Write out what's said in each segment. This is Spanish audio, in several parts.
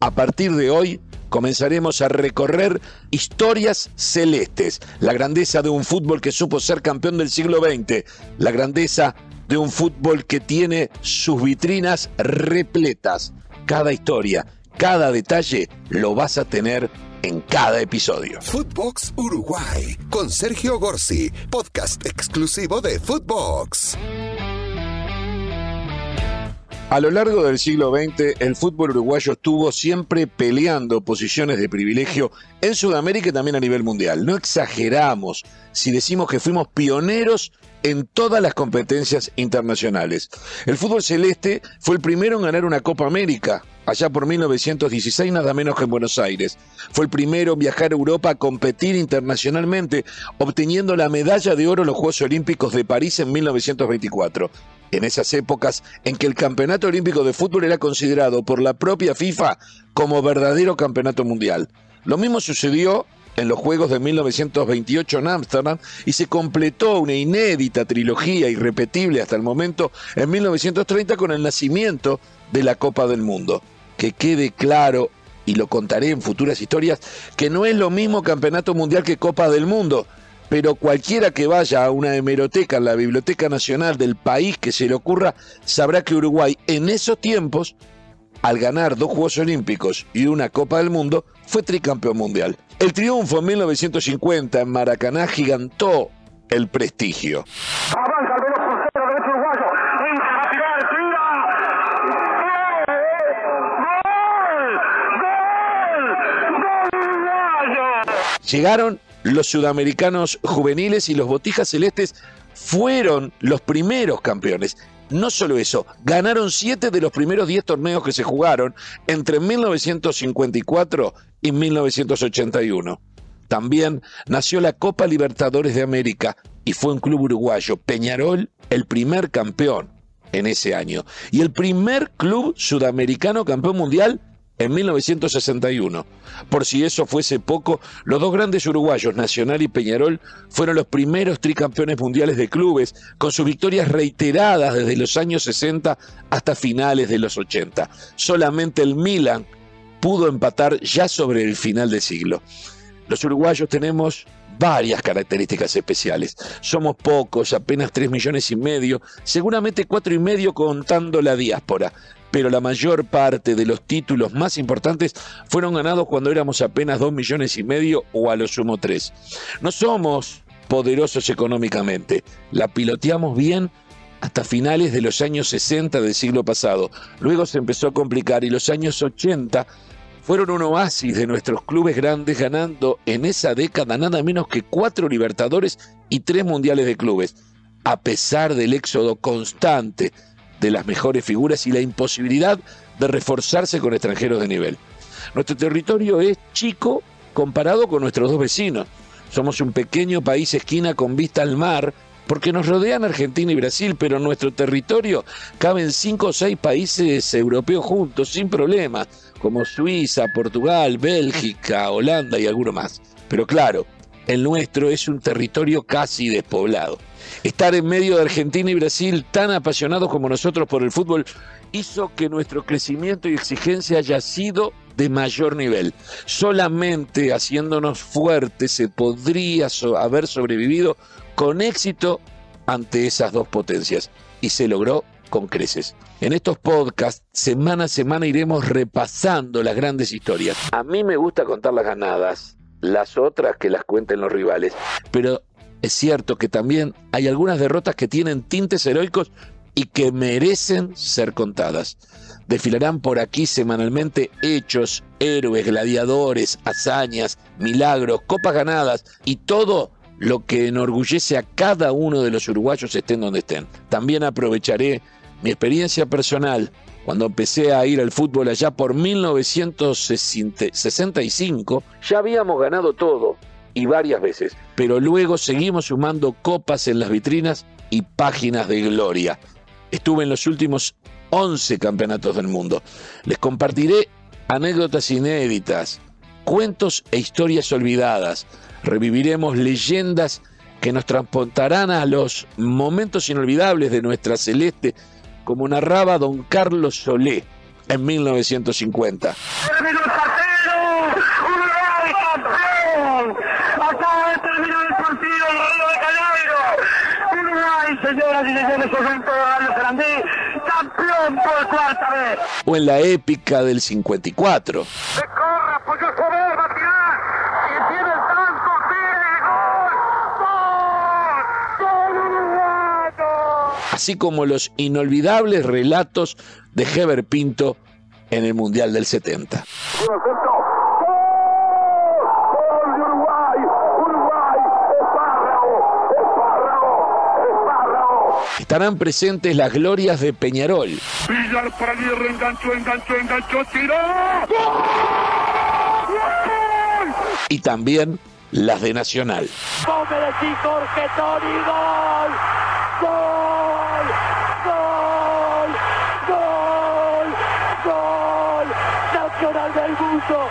A partir de hoy comenzaremos a recorrer historias celestes, la grandeza de un fútbol que supo ser campeón del siglo XX, la grandeza de un fútbol que tiene sus vitrinas repletas. Cada historia, cada detalle lo vas a tener en cada episodio. Footbox Uruguay con Sergio Gorsi, podcast exclusivo de Footbox. A lo largo del siglo XX, el fútbol uruguayo estuvo siempre peleando posiciones de privilegio en Sudamérica y también a nivel mundial. No exageramos si decimos que fuimos pioneros en todas las competencias internacionales. El fútbol celeste fue el primero en ganar una Copa América, allá por 1916, nada menos que en Buenos Aires. Fue el primero en viajar a Europa a competir internacionalmente, obteniendo la medalla de oro en los Juegos Olímpicos de París en 1924 en esas épocas en que el Campeonato Olímpico de Fútbol era considerado por la propia FIFA como verdadero campeonato mundial. Lo mismo sucedió en los Juegos de 1928 en Ámsterdam y se completó una inédita trilogía irrepetible hasta el momento en 1930 con el nacimiento de la Copa del Mundo. Que quede claro, y lo contaré en futuras historias, que no es lo mismo Campeonato Mundial que Copa del Mundo pero cualquiera que vaya a una hemeroteca en la Biblioteca Nacional del país que se le ocurra, sabrá que Uruguay en esos tiempos, al ganar dos Juegos Olímpicos y una Copa del Mundo, fue tricampeón mundial. El triunfo en 1950 en Maracaná gigantó el prestigio. Llegaron los sudamericanos juveniles y los botijas celestes fueron los primeros campeones. No solo eso, ganaron siete de los primeros diez torneos que se jugaron entre 1954 y 1981. También nació la Copa Libertadores de América y fue un club uruguayo, Peñarol, el primer campeón en ese año. Y el primer club sudamericano campeón mundial en 1961. Por si eso fuese poco, los dos grandes uruguayos, Nacional y Peñarol, fueron los primeros tricampeones mundiales de clubes, con sus victorias reiteradas desde los años 60 hasta finales de los 80. Solamente el Milan pudo empatar ya sobre el final de siglo. Los uruguayos tenemos varias características especiales. Somos pocos, apenas 3 millones y medio, seguramente cuatro y medio contando la diáspora pero la mayor parte de los títulos más importantes fueron ganados cuando éramos apenas dos millones y medio o a lo sumo tres. No somos poderosos económicamente, la piloteamos bien hasta finales de los años 60 del siglo pasado. Luego se empezó a complicar y los años 80 fueron un oasis de nuestros clubes grandes ganando en esa década nada menos que cuatro Libertadores y tres Mundiales de Clubes, a pesar del éxodo constante de las mejores figuras y la imposibilidad de reforzarse con extranjeros de nivel. Nuestro territorio es chico comparado con nuestros dos vecinos. Somos un pequeño país esquina con vista al mar, porque nos rodean Argentina y Brasil, pero en nuestro territorio caben cinco o seis países europeos juntos, sin problemas, como Suiza, Portugal, Bélgica, Holanda y alguno más. Pero claro, el nuestro es un territorio casi despoblado. Estar en medio de Argentina y Brasil tan apasionados como nosotros por el fútbol hizo que nuestro crecimiento y exigencia haya sido de mayor nivel. Solamente haciéndonos fuertes se podría haber sobrevivido con éxito ante esas dos potencias y se logró con creces. En estos podcasts, semana a semana iremos repasando las grandes historias. A mí me gusta contar las ganadas, las otras que las cuenten los rivales, pero es cierto que también hay algunas derrotas que tienen tintes heroicos y que merecen ser contadas. Desfilarán por aquí semanalmente hechos, héroes, gladiadores, hazañas, milagros, copas ganadas y todo lo que enorgullece a cada uno de los uruguayos estén donde estén. También aprovecharé mi experiencia personal cuando empecé a ir al fútbol allá por 1965, ya habíamos ganado todo y varias veces, pero luego seguimos sumando copas en las vitrinas y páginas de gloria. Estuve en los últimos 11 campeonatos del mundo. Les compartiré anécdotas inéditas, cuentos e historias olvidadas. Reviviremos leyendas que nos transportarán a los momentos inolvidables de nuestra celeste, como narraba don Carlos Solé. en 1950. Acaba de terminar el partido en Río de Janeiro. Uruguay, señoras y señores, de Radio Sarandí, campeón por cuarta vez. O en la épica del 54. Se corre, apoyó soberba, tirar. Y tiene el tanto, tire, gol. Gol, gol uruguayo. Así como los inolvidables relatos de Heber Pinto en el Mundial del 70. Uno Estarán presentes las glorias de Peñarol, Villar para Aguirre, enganchó, enganchó, enganchó, tiró. ¡Gol! y también las de Nacional. Vos me decís Jorge Toni, gol, gol, gol, gol, gol, Nacional del Mundo,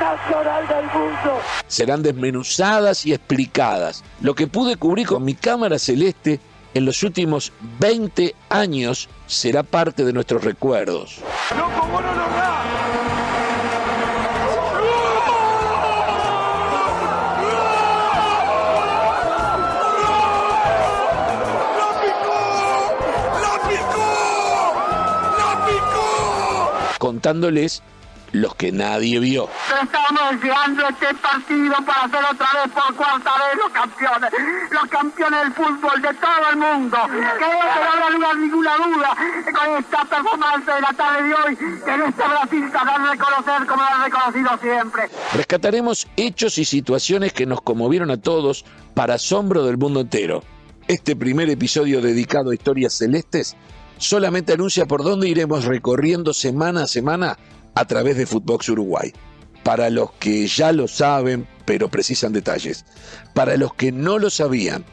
Nacional del Mundo. Serán desmenuzadas y explicadas. Lo que pude cubrir con mi cámara celeste en los últimos 20 años será parte de nuestros recuerdos. Contándoles los que nadie vio. Estamos llegando este partido para ser otra vez por cuarta vez los campeones, los campeones del fútbol de todo el mundo. Que no habrá ninguna duda con esta performance de la tarde de hoy, que en este Brasil hará reconocer como lo ha reconocido siempre. Rescataremos hechos y situaciones que nos conmovieron a todos para asombro del mundo entero. Este primer episodio dedicado a historias celestes solamente anuncia por dónde iremos recorriendo semana a semana a través de Footbox Uruguay. Para los que ya lo saben, pero precisan detalles. Para los que no lo sabían.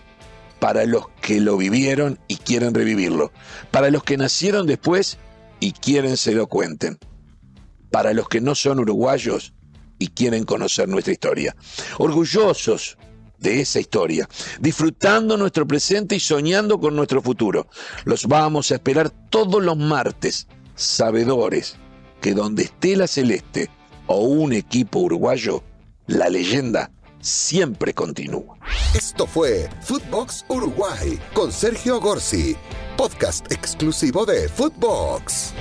Para los que lo vivieron y quieren revivirlo. Para los que nacieron después y quieren se lo cuenten. Para los que no son uruguayos y quieren conocer nuestra historia. Orgullosos de esa historia, disfrutando nuestro presente y soñando con nuestro futuro. Los vamos a esperar todos los martes, sabedores que donde esté la celeste o un equipo uruguayo, la leyenda siempre continúa. Esto fue Footbox Uruguay con Sergio Gorsi, podcast exclusivo de Footbox.